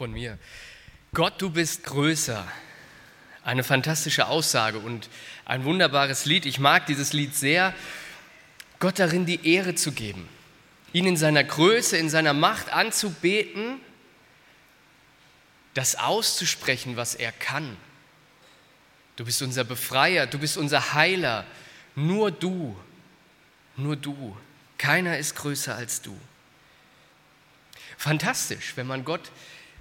Von mir. Gott, du bist größer. Eine fantastische Aussage und ein wunderbares Lied. Ich mag dieses Lied sehr, Gott darin die Ehre zu geben, ihn in seiner Größe, in seiner Macht anzubeten, das auszusprechen, was er kann. Du bist unser Befreier, du bist unser Heiler. Nur du, nur du. Keiner ist größer als du fantastisch, wenn man Gott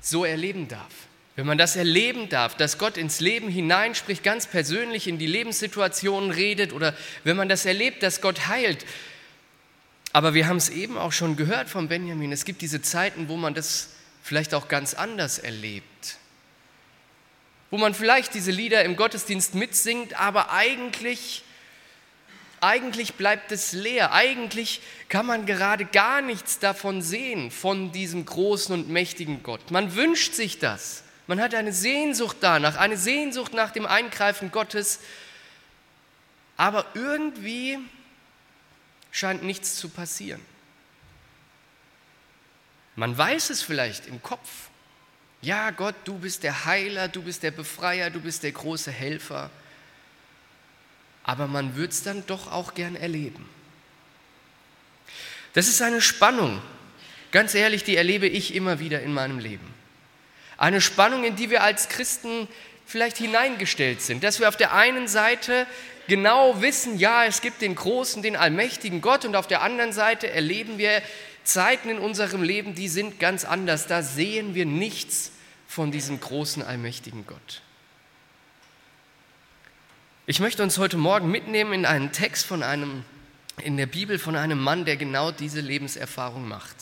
so erleben darf. Wenn man das erleben darf, dass Gott ins Leben hineinspricht, ganz persönlich in die Lebenssituationen redet oder wenn man das erlebt, dass Gott heilt. Aber wir haben es eben auch schon gehört von Benjamin, es gibt diese Zeiten, wo man das vielleicht auch ganz anders erlebt. Wo man vielleicht diese Lieder im Gottesdienst mitsingt, aber eigentlich eigentlich bleibt es leer. Eigentlich kann man gerade gar nichts davon sehen, von diesem großen und mächtigen Gott. Man wünscht sich das. Man hat eine Sehnsucht danach, eine Sehnsucht nach dem Eingreifen Gottes. Aber irgendwie scheint nichts zu passieren. Man weiß es vielleicht im Kopf. Ja, Gott, du bist der Heiler, du bist der Befreier, du bist der große Helfer aber man würde es dann doch auch gern erleben. Das ist eine Spannung, ganz ehrlich, die erlebe ich immer wieder in meinem Leben. Eine Spannung, in die wir als Christen vielleicht hineingestellt sind, dass wir auf der einen Seite genau wissen, ja, es gibt den großen, den allmächtigen Gott und auf der anderen Seite erleben wir Zeiten in unserem Leben, die sind ganz anders. Da sehen wir nichts von diesem großen, allmächtigen Gott. Ich möchte uns heute Morgen mitnehmen in einen Text von einem, in der Bibel von einem Mann, der genau diese Lebenserfahrung macht.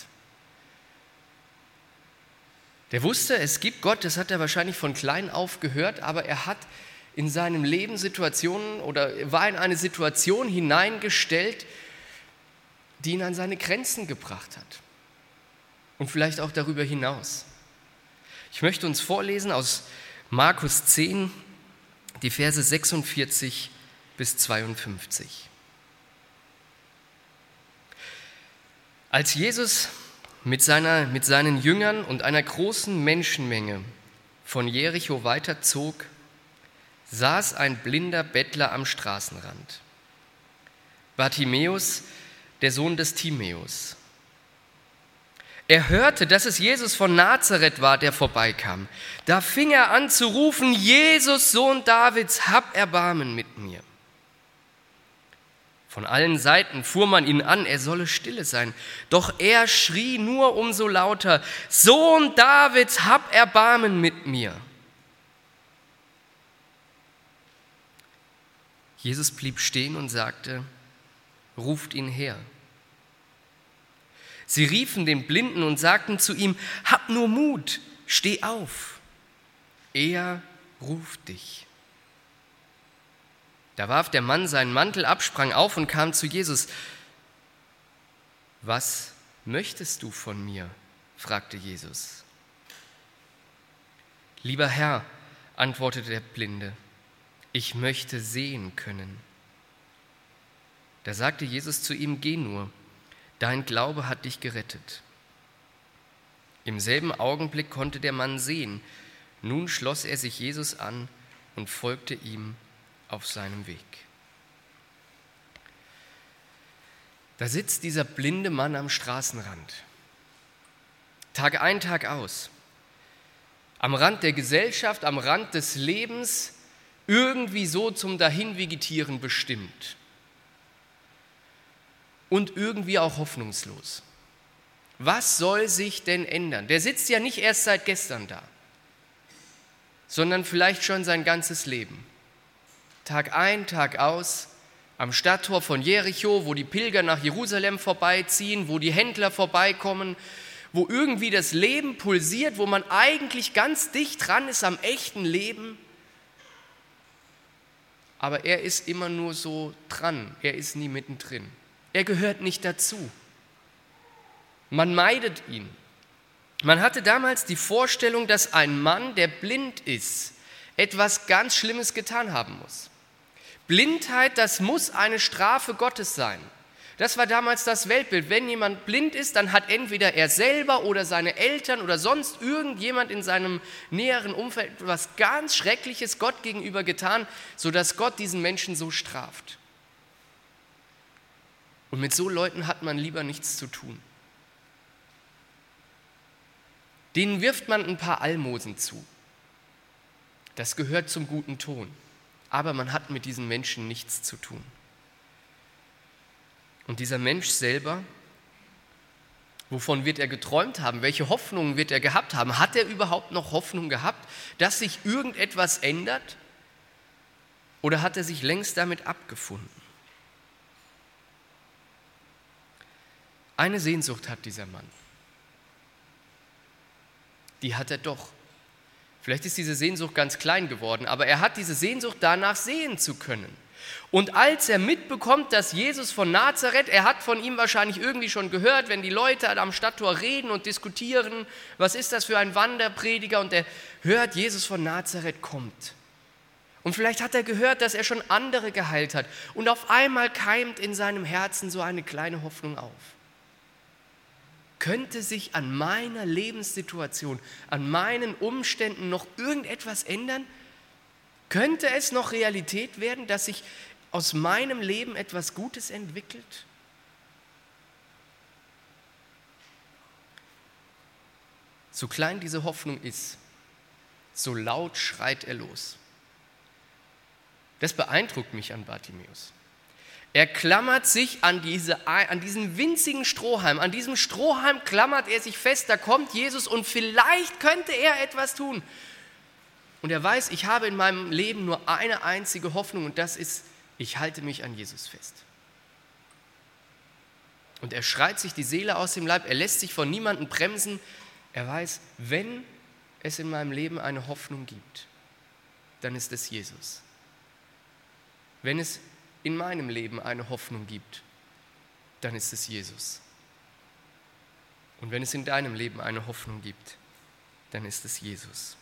Der wusste, es gibt Gott, das hat er wahrscheinlich von klein auf gehört, aber er hat in seinem Leben Situationen oder war in eine Situation hineingestellt, die ihn an seine Grenzen gebracht hat. Und vielleicht auch darüber hinaus. Ich möchte uns vorlesen aus Markus 10, die Verse 46 bis 52. Als Jesus mit, seiner, mit seinen Jüngern und einer großen Menschenmenge von Jericho weiterzog, saß ein blinder Bettler am Straßenrand. Bartimäus, der Sohn des Timäus. Er hörte, dass es Jesus von Nazareth war, der vorbeikam. Da fing er an zu rufen, Jesus, Sohn Davids, hab Erbarmen mit mir. Von allen Seiten fuhr man ihn an, er solle stille sein. Doch er schrie nur umso lauter, Sohn Davids, hab Erbarmen mit mir. Jesus blieb stehen und sagte, ruft ihn her. Sie riefen den Blinden und sagten zu ihm, hab nur Mut, steh auf. Er ruft dich. Da warf der Mann seinen Mantel ab, sprang auf und kam zu Jesus. Was möchtest du von mir? fragte Jesus. Lieber Herr, antwortete der Blinde, ich möchte sehen können. Da sagte Jesus zu ihm, geh nur dein Glaube hat dich gerettet. Im selben Augenblick konnte der Mann sehen. Nun schloss er sich Jesus an und folgte ihm auf seinem Weg. Da sitzt dieser blinde Mann am Straßenrand. Tag ein, Tag aus. Am Rand der Gesellschaft, am Rand des Lebens, irgendwie so zum Dahinvegetieren bestimmt und irgendwie auch hoffnungslos. Was soll sich denn ändern? Der sitzt ja nicht erst seit gestern da, sondern vielleicht schon sein ganzes Leben. Tag ein, Tag aus, am Stadttor von Jericho, wo die Pilger nach Jerusalem vorbeiziehen, wo die Händler vorbeikommen, wo irgendwie das Leben pulsiert, wo man eigentlich ganz dicht dran ist am echten Leben. Aber er ist immer nur so dran, er ist nie mittendrin. Er gehört nicht dazu. Man meidet ihn. Man hatte damals die Vorstellung, dass ein Mann, der blind ist, etwas ganz Schlimmes getan haben muss. Blindheit, das muss eine Strafe Gottes sein. Das war damals das Weltbild. Wenn jemand blind ist, dann hat entweder er selber oder seine Eltern oder sonst irgendjemand in seinem näheren Umfeld etwas ganz Schreckliches Gott gegenüber getan, sodass Gott diesen Menschen so straft. Und mit so Leuten hat man lieber nichts zu tun. Denen wirft man ein paar Almosen zu. Das gehört zum guten Ton. Aber man hat mit diesen Menschen nichts zu tun. Und dieser Mensch selber, wovon wird er geträumt haben? Welche Hoffnungen wird er gehabt haben? Hat er überhaupt noch Hoffnung gehabt, dass sich irgendetwas ändert? Oder hat er sich längst damit abgefunden? Eine Sehnsucht hat dieser Mann die hat er doch. Vielleicht ist diese Sehnsucht ganz klein geworden, aber er hat diese Sehnsucht danach sehen zu können. Und als er mitbekommt, dass Jesus von Nazareth, er hat von ihm wahrscheinlich irgendwie schon gehört, wenn die Leute am Stadttor reden und diskutieren, was ist das für ein Wanderprediger, und er hört, Jesus von Nazareth kommt. Und vielleicht hat er gehört, dass er schon andere geheilt hat. Und auf einmal keimt in seinem Herzen so eine kleine Hoffnung auf könnte sich an meiner Lebenssituation, an meinen Umständen noch irgendetwas ändern? Könnte es noch Realität werden, dass sich aus meinem Leben etwas Gutes entwickelt? So klein diese Hoffnung ist, so laut schreit er los. Das beeindruckt mich an Bartimäus. Er klammert sich an, diese, an diesen winzigen Strohhalm. An diesem Strohhalm klammert er sich fest. Da kommt Jesus und vielleicht könnte er etwas tun. Und er weiß, ich habe in meinem Leben nur eine einzige Hoffnung und das ist, ich halte mich an Jesus fest. Und er schreit sich die Seele aus dem Leib. Er lässt sich von niemandem bremsen. Er weiß, wenn es in meinem Leben eine Hoffnung gibt, dann ist es Jesus. Wenn es in meinem Leben eine Hoffnung gibt, dann ist es Jesus. Und wenn es in deinem Leben eine Hoffnung gibt, dann ist es Jesus.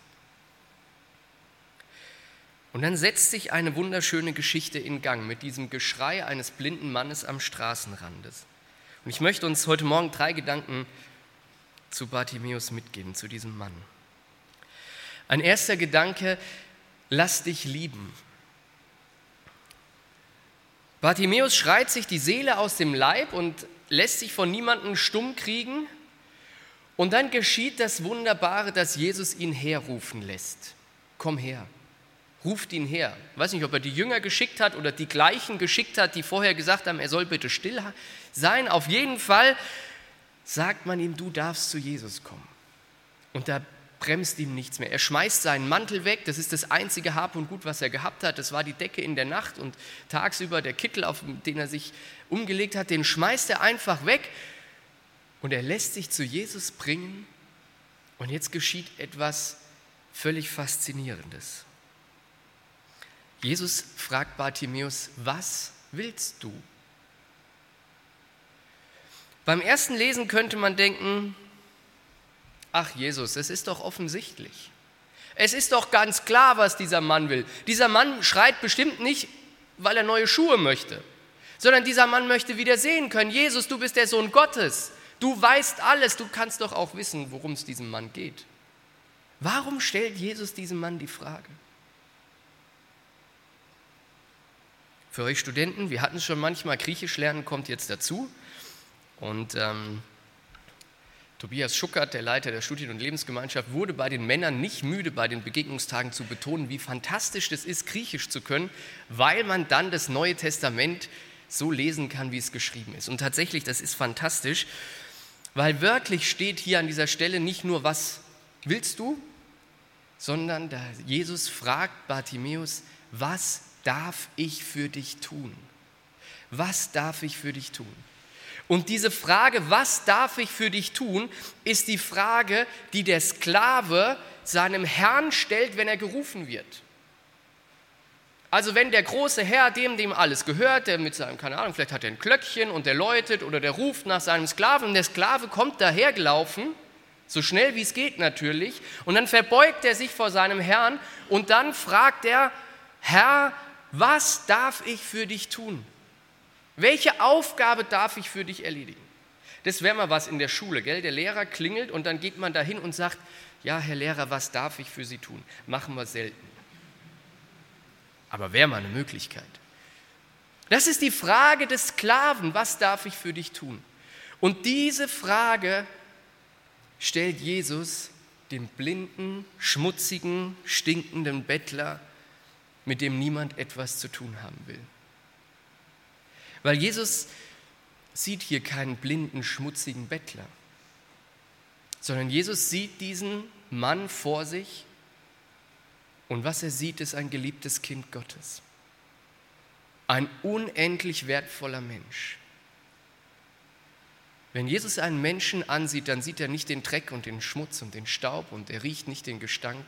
Und dann setzt sich eine wunderschöne Geschichte in Gang mit diesem Geschrei eines blinden Mannes am Straßenrandes. Und ich möchte uns heute Morgen drei Gedanken zu Bartimäus mitgeben, zu diesem Mann. Ein erster Gedanke, lass dich lieben. Bartimäus schreit sich die Seele aus dem Leib und lässt sich von niemandem stumm kriegen. Und dann geschieht das Wunderbare, dass Jesus ihn herrufen lässt. Komm her, ruft ihn her. Ich weiß nicht, ob er die Jünger geschickt hat oder die gleichen geschickt hat, die vorher gesagt haben, er soll bitte still sein. Auf jeden Fall sagt man ihm, du darfst zu Jesus kommen. Und da bremst ihm nichts mehr. Er schmeißt seinen Mantel weg, das ist das einzige Hab und Gut, was er gehabt hat. Das war die Decke in der Nacht und tagsüber der Kittel, auf den er sich umgelegt hat, den schmeißt er einfach weg und er lässt sich zu Jesus bringen. Und jetzt geschieht etwas völlig Faszinierendes. Jesus fragt Bartimäus, was willst du? Beim ersten Lesen könnte man denken, Ach Jesus, es ist doch offensichtlich. Es ist doch ganz klar, was dieser Mann will. Dieser Mann schreit bestimmt nicht, weil er neue Schuhe möchte, sondern dieser Mann möchte wieder sehen können, Jesus, du bist der Sohn Gottes. Du weißt alles, du kannst doch auch wissen, worum es diesem Mann geht. Warum stellt Jesus diesem Mann die Frage? Für euch Studenten, wir hatten es schon manchmal, Griechisch lernen kommt jetzt dazu. Und ähm, Tobias Schuckert, der Leiter der Studien- und Lebensgemeinschaft, wurde bei den Männern nicht müde, bei den Begegnungstagen zu betonen, wie fantastisch das ist, Griechisch zu können, weil man dann das Neue Testament so lesen kann, wie es geschrieben ist. Und tatsächlich, das ist fantastisch, weil wörtlich steht hier an dieser Stelle nicht nur, was willst du, sondern Jesus fragt Bartimäus, was darf ich für dich tun? Was darf ich für dich tun? Und diese Frage, was darf ich für dich tun, ist die Frage, die der Sklave seinem Herrn stellt, wenn er gerufen wird. Also wenn der große Herr, dem dem alles gehört, der mit seinem, keine Ahnung, vielleicht hat er ein Glöckchen und der läutet oder der ruft nach seinem Sklaven und der Sklave kommt dahergelaufen, so schnell wie es geht natürlich, und dann verbeugt er sich vor seinem Herrn und dann fragt er, Herr, was darf ich für dich tun? Welche Aufgabe darf ich für dich erledigen? Das wäre mal was in der Schule, gell? Der Lehrer klingelt und dann geht man dahin und sagt, ja, Herr Lehrer, was darf ich für Sie tun? Machen wir selten. Aber wäre mal eine Möglichkeit. Das ist die Frage des Sklaven, was darf ich für dich tun? Und diese Frage stellt Jesus dem blinden, schmutzigen, stinkenden Bettler, mit dem niemand etwas zu tun haben will. Weil Jesus sieht hier keinen blinden, schmutzigen Bettler, sondern Jesus sieht diesen Mann vor sich und was er sieht, ist ein geliebtes Kind Gottes. Ein unendlich wertvoller Mensch. Wenn Jesus einen Menschen ansieht, dann sieht er nicht den Dreck und den Schmutz und den Staub und er riecht nicht den Gestank,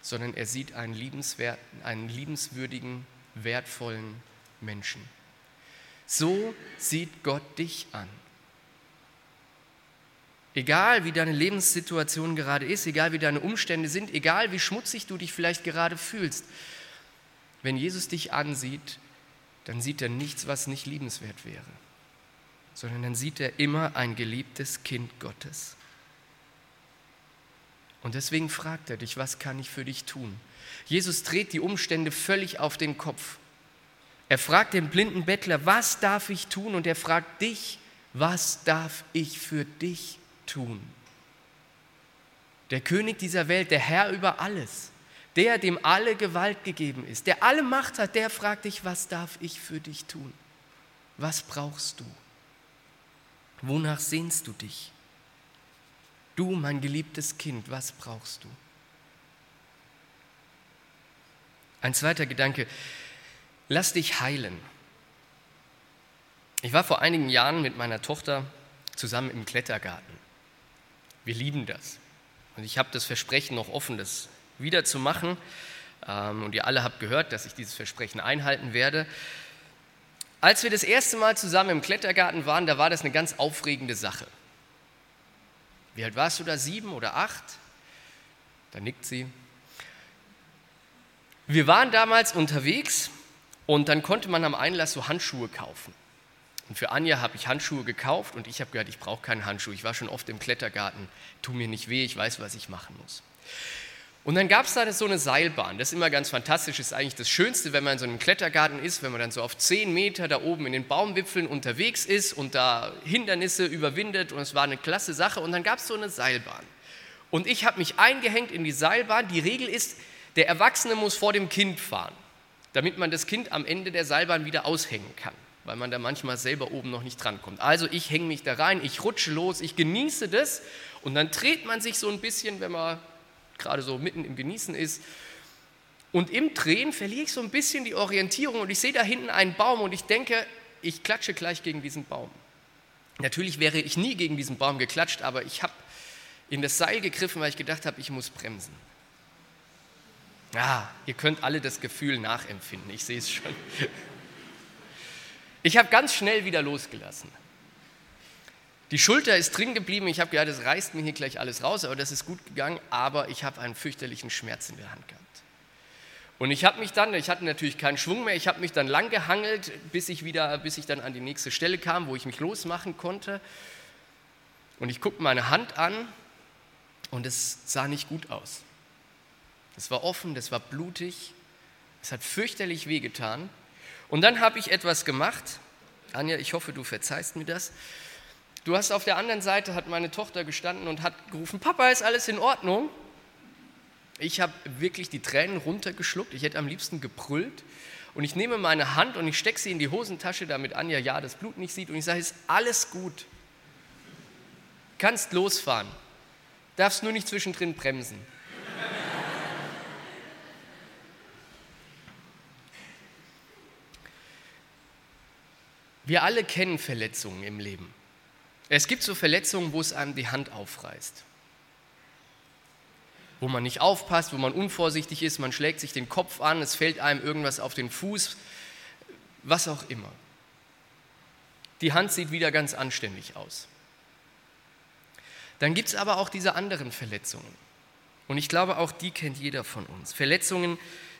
sondern er sieht einen, liebenswerten, einen liebenswürdigen, wertvollen Menschen. So sieht Gott dich an. Egal wie deine Lebenssituation gerade ist, egal wie deine Umstände sind, egal wie schmutzig du dich vielleicht gerade fühlst, wenn Jesus dich ansieht, dann sieht er nichts, was nicht liebenswert wäre, sondern dann sieht er immer ein geliebtes Kind Gottes. Und deswegen fragt er dich, was kann ich für dich tun? Jesus dreht die Umstände völlig auf den Kopf. Er fragt den blinden Bettler, was darf ich tun? Und er fragt dich, was darf ich für dich tun. Der König dieser Welt, der Herr über alles, der, dem alle Gewalt gegeben ist, der alle Macht hat, der fragt dich, was darf ich für dich tun? Was brauchst du? Wonach sehnst du dich? Du, mein geliebtes Kind, was brauchst du? Ein zweiter Gedanke, lass dich heilen. Ich war vor einigen Jahren mit meiner Tochter zusammen im Klettergarten. Wir lieben das. Und ich habe das Versprechen noch offen, das wieder zu machen. Ähm, und ihr alle habt gehört, dass ich dieses Versprechen einhalten werde. Als wir das erste Mal zusammen im Klettergarten waren, da war das eine ganz aufregende Sache. Wie alt warst du da? Sieben oder acht? Da nickt sie. Wir waren damals unterwegs und dann konnte man am Einlass so Handschuhe kaufen. Und für Anja habe ich Handschuhe gekauft und ich habe gehört, ich brauche keinen Handschuh. Ich war schon oft im Klettergarten, tu mir nicht weh, ich weiß, was ich machen muss. Und dann gab es da so eine Seilbahn. Das ist immer ganz fantastisch. Ist eigentlich das Schönste, wenn man in so einem Klettergarten ist, wenn man dann so auf zehn Meter da oben in den Baumwipfeln unterwegs ist und da Hindernisse überwindet. Und es war eine klasse Sache. Und dann gab es so eine Seilbahn. Und ich habe mich eingehängt in die Seilbahn. Die Regel ist, der Erwachsene muss vor dem Kind fahren, damit man das Kind am Ende der Seilbahn wieder aushängen kann weil man da manchmal selber oben noch nicht drankommt. Also ich hänge mich da rein, ich rutsche los, ich genieße das und dann dreht man sich so ein bisschen, wenn man gerade so mitten im Genießen ist. Und im Drehen verliere ich so ein bisschen die Orientierung und ich sehe da hinten einen Baum und ich denke, ich klatsche gleich gegen diesen Baum. Natürlich wäre ich nie gegen diesen Baum geklatscht, aber ich habe in das Seil gegriffen, weil ich gedacht habe, ich muss bremsen. Ja, ihr könnt alle das Gefühl nachempfinden, ich sehe es schon. Ich habe ganz schnell wieder losgelassen. Die Schulter ist drin geblieben. Ich habe gedacht, das reißt mir hier gleich alles raus, aber das ist gut gegangen. Aber ich habe einen fürchterlichen Schmerz in der Hand gehabt. Und ich habe mich dann, ich hatte natürlich keinen Schwung mehr, ich habe mich dann lang gehangelt, bis ich wieder, bis ich dann an die nächste Stelle kam, wo ich mich losmachen konnte. Und ich guckte meine Hand an und es sah nicht gut aus. Es war offen, das war blutig, es hat fürchterlich wehgetan. Und dann habe ich etwas gemacht. Anja, ich hoffe, du verzeihst mir das. Du hast auf der anderen Seite, hat meine Tochter gestanden und hat gerufen, Papa, ist alles in Ordnung? Ich habe wirklich die Tränen runtergeschluckt. Ich hätte am liebsten gebrüllt. Und ich nehme meine Hand und ich stecke sie in die Hosentasche, damit Anja ja das Blut nicht sieht. Und ich sage, ist alles gut. Kannst losfahren. Darfst nur nicht zwischendrin bremsen. Wir alle kennen Verletzungen im Leben. Es gibt so Verletzungen, wo es einem die Hand aufreißt. Wo man nicht aufpasst, wo man unvorsichtig ist, man schlägt sich den Kopf an, es fällt einem irgendwas auf den Fuß, was auch immer. Die Hand sieht wieder ganz anständig aus. Dann gibt es aber auch diese anderen Verletzungen. Und ich glaube, auch die kennt jeder von uns. Verletzungen,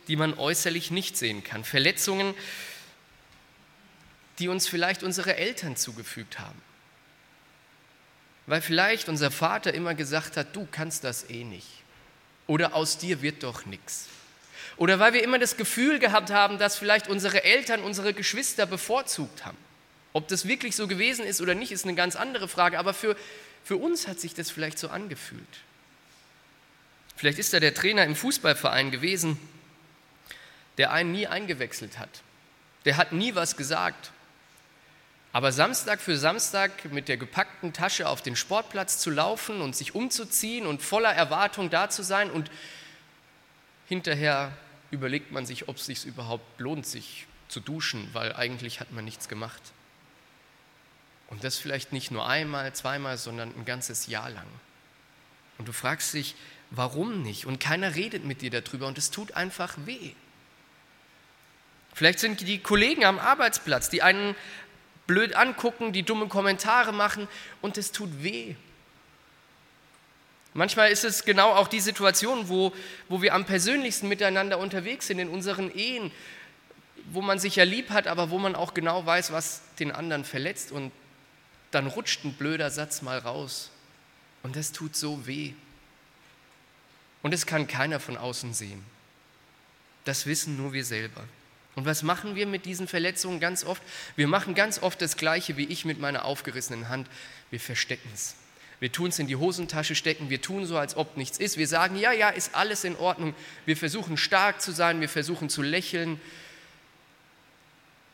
die man äußerlich nicht sehen kann. Verletzungen, die uns vielleicht unsere Eltern zugefügt haben. Weil vielleicht unser Vater immer gesagt hat, du kannst das eh nicht. Oder aus dir wird doch nichts. Oder weil wir immer das Gefühl gehabt haben, dass vielleicht unsere Eltern unsere Geschwister bevorzugt haben. Ob das wirklich so gewesen ist oder nicht, ist eine ganz andere Frage. Aber für, für uns hat sich das vielleicht so angefühlt. Vielleicht ist da der Trainer im Fußballverein gewesen, der einen nie eingewechselt hat. Der hat nie was gesagt. Aber Samstag für Samstag mit der gepackten Tasche auf den Sportplatz zu laufen und sich umzuziehen und voller Erwartung da zu sein und hinterher überlegt man sich, ob es sich überhaupt lohnt, sich zu duschen, weil eigentlich hat man nichts gemacht. Und das vielleicht nicht nur einmal, zweimal, sondern ein ganzes Jahr lang. Und du fragst dich, warum nicht? Und keiner redet mit dir darüber und es tut einfach weh. Vielleicht sind die Kollegen am Arbeitsplatz, die einen blöd angucken, die dumme Kommentare machen und es tut weh. Manchmal ist es genau auch die Situation, wo, wo wir am persönlichsten miteinander unterwegs sind in unseren Ehen, wo man sich ja lieb hat, aber wo man auch genau weiß, was den anderen verletzt und dann rutscht ein blöder Satz mal raus und das tut so weh. Und es kann keiner von außen sehen. Das wissen nur wir selber. Und was machen wir mit diesen Verletzungen ganz oft? Wir machen ganz oft das Gleiche wie ich mit meiner aufgerissenen Hand. Wir verstecken es. Wir tun es in die Hosentasche stecken, wir tun so, als ob nichts ist. Wir sagen, ja, ja, ist alles in Ordnung. Wir versuchen stark zu sein, wir versuchen zu lächeln.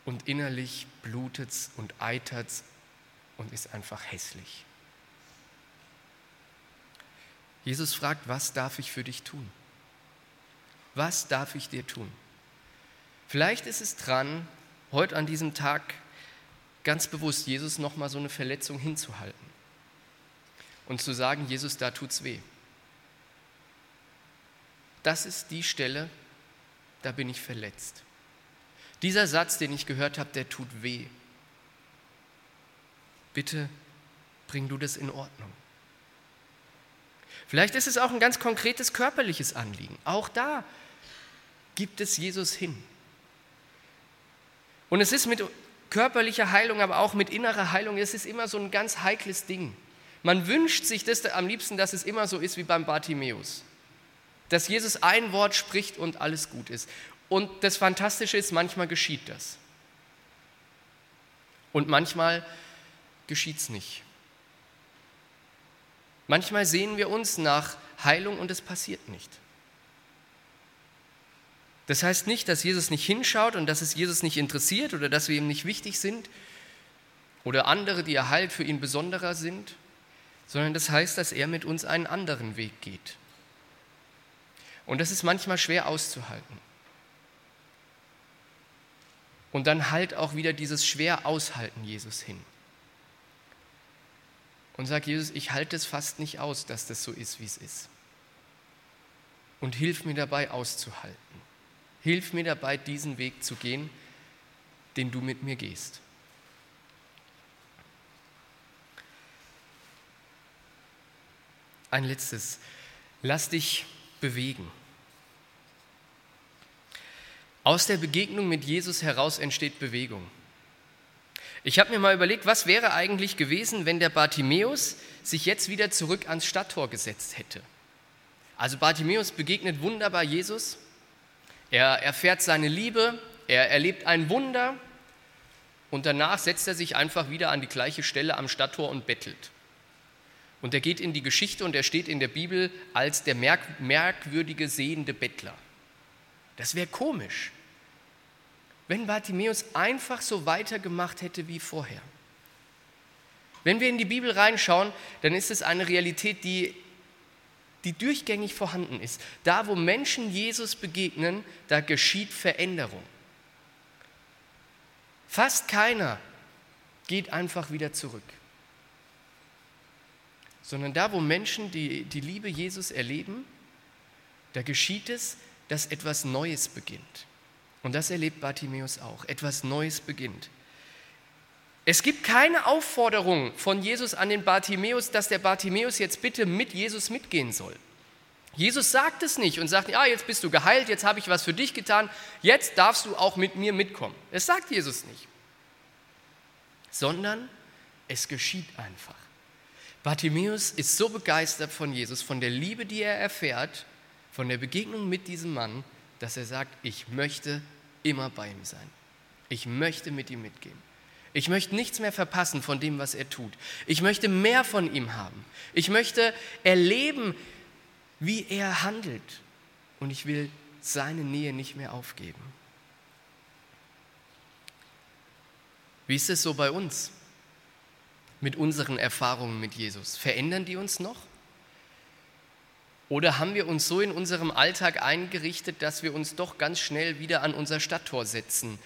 Und innerlich blutet es und eitert es und ist einfach hässlich. Jesus fragt, was darf ich für dich tun? Was darf ich dir tun? Vielleicht ist es dran, heute an diesem Tag ganz bewusst Jesus nochmal so eine Verletzung hinzuhalten und zu sagen, Jesus, da tut's weh. Das ist die Stelle, da bin ich verletzt. Dieser Satz, den ich gehört habe, der tut weh. Bitte bring du das in Ordnung. Vielleicht ist es auch ein ganz konkretes körperliches Anliegen. Auch da gibt es Jesus hin. Und es ist mit körperlicher Heilung, aber auch mit innerer Heilung, es ist immer so ein ganz heikles Ding. Man wünscht sich das am liebsten, dass es immer so ist wie beim Bartimäus. Dass Jesus ein Wort spricht und alles gut ist. Und das Fantastische ist, manchmal geschieht das. Und manchmal geschieht es nicht. Manchmal sehen wir uns nach Heilung und es passiert nicht. Das heißt nicht, dass Jesus nicht hinschaut und dass es Jesus nicht interessiert oder dass wir ihm nicht wichtig sind oder andere, die er heilt, für ihn besonderer sind, sondern das heißt, dass er mit uns einen anderen Weg geht. Und das ist manchmal schwer auszuhalten. Und dann halt auch wieder dieses schwer aushalten Jesus hin. Und sagt Jesus, ich halte es fast nicht aus, dass das so ist, wie es ist. Und hilf mir dabei auszuhalten. Hilf mir dabei, diesen Weg zu gehen, den du mit mir gehst. Ein letztes. Lass dich bewegen. Aus der Begegnung mit Jesus heraus entsteht Bewegung. Ich habe mir mal überlegt, was wäre eigentlich gewesen, wenn der Bartimäus sich jetzt wieder zurück ans Stadttor gesetzt hätte. Also Bartimäus begegnet wunderbar Jesus, er erfährt seine Liebe, er erlebt ein Wunder und danach setzt er sich einfach wieder an die gleiche Stelle am Stadttor und bettelt. Und er geht in die Geschichte und er steht in der Bibel als der merk merkwürdige sehende Bettler. Das wäre komisch, wenn Bartimäus einfach so weitergemacht hätte wie vorher. Wenn wir in die Bibel reinschauen, dann ist es eine Realität, die die durchgängig vorhanden ist. Da, wo Menschen Jesus begegnen, da geschieht Veränderung. Fast keiner geht einfach wieder zurück. Sondern da, wo Menschen die, die Liebe Jesus erleben, da geschieht es, dass etwas Neues beginnt. Und das erlebt Bartimäus auch. Etwas Neues beginnt. Es gibt keine Aufforderung von Jesus an den Bartimäus, dass der Bartimäus jetzt bitte mit Jesus mitgehen soll. Jesus sagt es nicht und sagt, ja, jetzt bist du geheilt, jetzt habe ich was für dich getan, jetzt darfst du auch mit mir mitkommen. Das sagt Jesus nicht. Sondern es geschieht einfach. Bartimäus ist so begeistert von Jesus, von der Liebe, die er erfährt, von der Begegnung mit diesem Mann, dass er sagt, ich möchte immer bei ihm sein. Ich möchte mit ihm mitgehen. Ich möchte nichts mehr verpassen von dem, was er tut. Ich möchte mehr von ihm haben. Ich möchte erleben, wie er handelt. Und ich will seine Nähe nicht mehr aufgeben. Wie ist es so bei uns mit unseren Erfahrungen mit Jesus? Verändern die uns noch? Oder haben wir uns so in unserem Alltag eingerichtet, dass wir uns doch ganz schnell wieder an unser Stadttor setzen?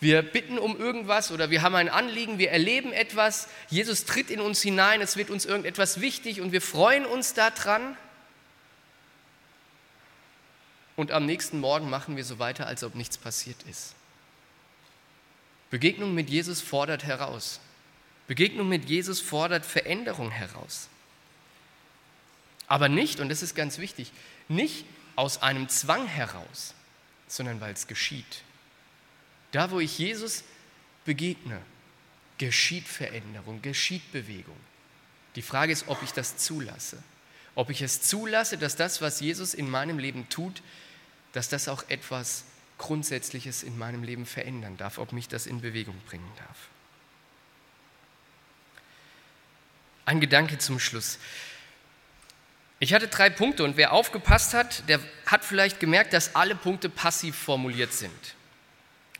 Wir bitten um irgendwas oder wir haben ein Anliegen, wir erleben etwas, Jesus tritt in uns hinein, es wird uns irgendetwas wichtig und wir freuen uns daran. Und am nächsten Morgen machen wir so weiter, als ob nichts passiert ist. Begegnung mit Jesus fordert heraus. Begegnung mit Jesus fordert Veränderung heraus. Aber nicht, und das ist ganz wichtig, nicht aus einem Zwang heraus, sondern weil es geschieht. Da, wo ich Jesus begegne, geschieht Veränderung, geschieht Bewegung. Die Frage ist, ob ich das zulasse. Ob ich es zulasse, dass das, was Jesus in meinem Leben tut, dass das auch etwas Grundsätzliches in meinem Leben verändern darf, ob mich das in Bewegung bringen darf. Ein Gedanke zum Schluss. Ich hatte drei Punkte und wer aufgepasst hat, der hat vielleicht gemerkt, dass alle Punkte passiv formuliert sind.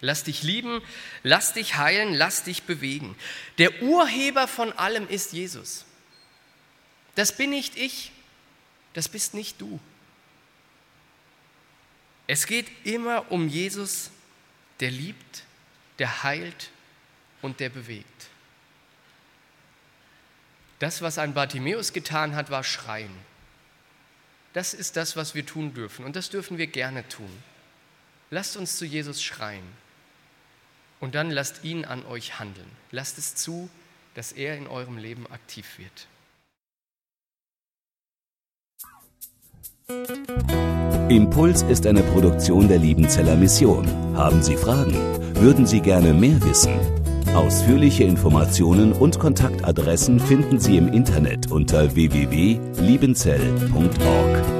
Lass dich lieben, lass dich heilen, lass dich bewegen. Der Urheber von allem ist Jesus. Das bin nicht ich, das bist nicht du. Es geht immer um Jesus, der liebt, der heilt und der bewegt. Das, was ein Bartimäus getan hat, war schreien. Das ist das, was wir tun dürfen und das dürfen wir gerne tun. Lasst uns zu Jesus schreien und dann lasst ihn an euch handeln. Lasst es zu, dass er in eurem Leben aktiv wird. Impuls ist eine Produktion der Liebenzeller Mission. Haben Sie Fragen? Würden Sie gerne mehr wissen? Ausführliche Informationen und Kontaktadressen finden Sie im Internet unter www.liebenzell.org.